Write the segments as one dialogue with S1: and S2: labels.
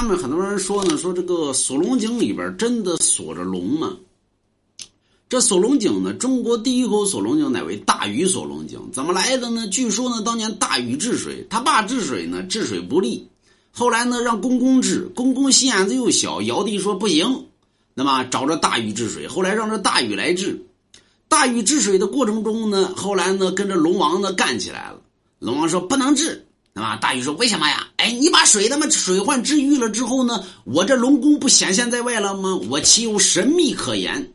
S1: 咱们很多人说呢，说这个锁龙井里边真的锁着龙吗？这锁龙井呢，中国第一口锁龙井乃为大禹锁龙井，怎么来的呢？据说呢，当年大禹治水，他爸治水呢，治水不利，后来呢，让公公治，公公心眼子又小，尧帝说不行，那么找着大禹治水，后来让这大禹来治。大禹治水的过程中呢，后来呢，跟着龙王呢干起来了。龙王说不能治，那么大禹说为什么呀？哎，你把水他妈水患治愈了之后呢，我这龙宫不显现在外了吗？我岂有神秘可言？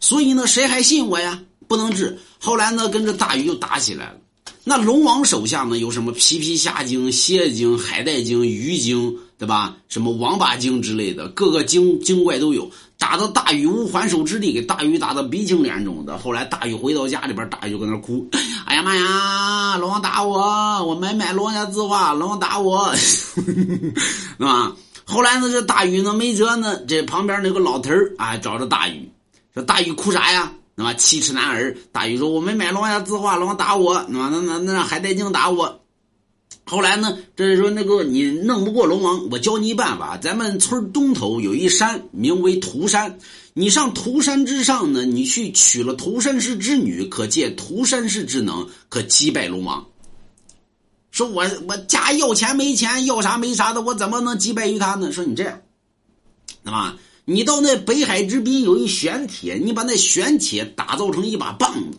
S1: 所以呢，谁还信我呀？不能治。后来呢，跟着大鱼又打起来了。那龙王手下呢，有什么皮皮虾精、蝎精、海带精、鱼精，对吧？什么王八精之类的，各个精精怪都有。打到大禹无还手之力，给大禹打得鼻青脸肿的。后来大禹回到家里边，大禹就搁那哭：“ 哎呀妈呀，龙王打我！我没买龙王家字画，龙王打我，是吧？”后来呢，这大禹呢没辙呢，这旁边那个老头儿啊找着大禹。说大禹哭啥呀？那么七尺男儿，大禹说：“我没买龙家字画，龙王打我，那那那那让海带精打我。”后来呢，这是说那个你弄不过龙王，我教你一办法。咱们村东头有一山，名为涂山。你上涂山之上呢，你去娶了涂山氏之女，可借涂山氏之能，可击败龙王。说我我家要钱没钱，要啥没啥的，我怎么能击败于他呢？说你这样，那么。你到那北海之滨有一玄铁，你把那玄铁打造成一把棒子，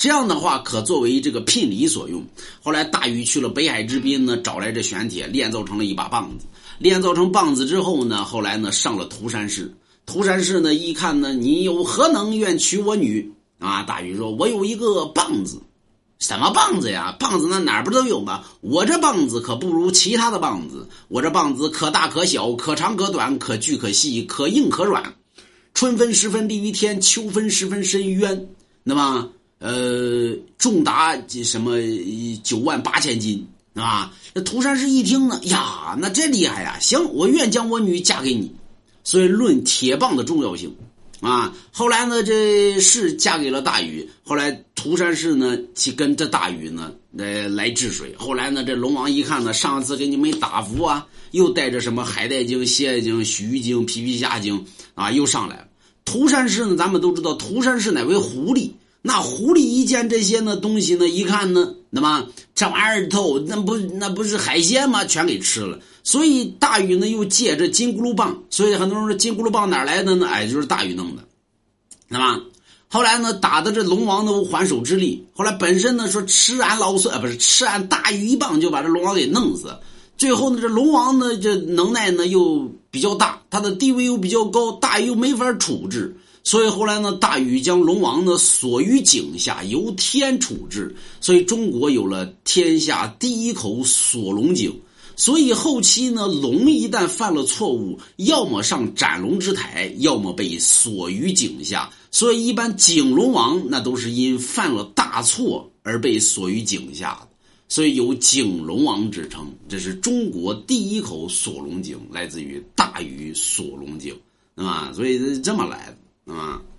S1: 这样的话可作为这个聘礼所用。后来大禹去了北海之滨呢，找来这玄铁，炼造成了一把棒子。炼造成棒子之后呢，后来呢上了涂山氏。涂山氏呢一看呢，你有何能愿娶我女啊？大禹说：“我有一个棒子。”什么棒子呀？棒子那哪儿不都有吗？我这棒子可不如其他的棒子。我这棒子可大可小，可长可短，可巨可细，可硬可软。春分时分利于天，秋分时分深于渊。那么，呃，重达什么九万八千斤，啊？那涂山氏一听呢，呀，那这厉害呀！行，我愿将我女嫁给你。所以论铁棒的重要性。啊，后来呢，这氏嫁给了大禹。后来涂山氏呢，去跟着大禹呢来来治水。后来呢，这龙王一看呢，上次给你们打服啊，又带着什么海带精、蝎精、鱼精、皮皮虾精啊，又上来了。涂山氏呢，咱们都知道，涂山氏乃为狐狸。那狐狸一见这些呢东西呢，一看呢，那么这玩意儿透那不那不是海鲜吗？全给吃了。所以大禹呢又借着金箍噜棒，所以很多人说金箍噜棒哪来的呢？哎，就是大禹弄的。那么后来呢，打的这龙王都还手之力。后来本身呢说吃俺老孙啊，不是吃俺大禹一棒就把这龙王给弄死。最后呢，这龙王呢这能耐呢又比较大，他的地位又比较高，大禹又没法处置。所以后来呢，大禹将龙王呢锁于井下，由天处置。所以中国有了天下第一口锁龙井。所以后期呢，龙一旦犯了错误，要么上斩龙之台，要么被锁于井下。所以一般井龙王那都是因犯了大错而被锁于井下，所以有井龙王之称。这是中国第一口锁龙井，来自于大禹锁龙井，对吧？所以这么来的，啊。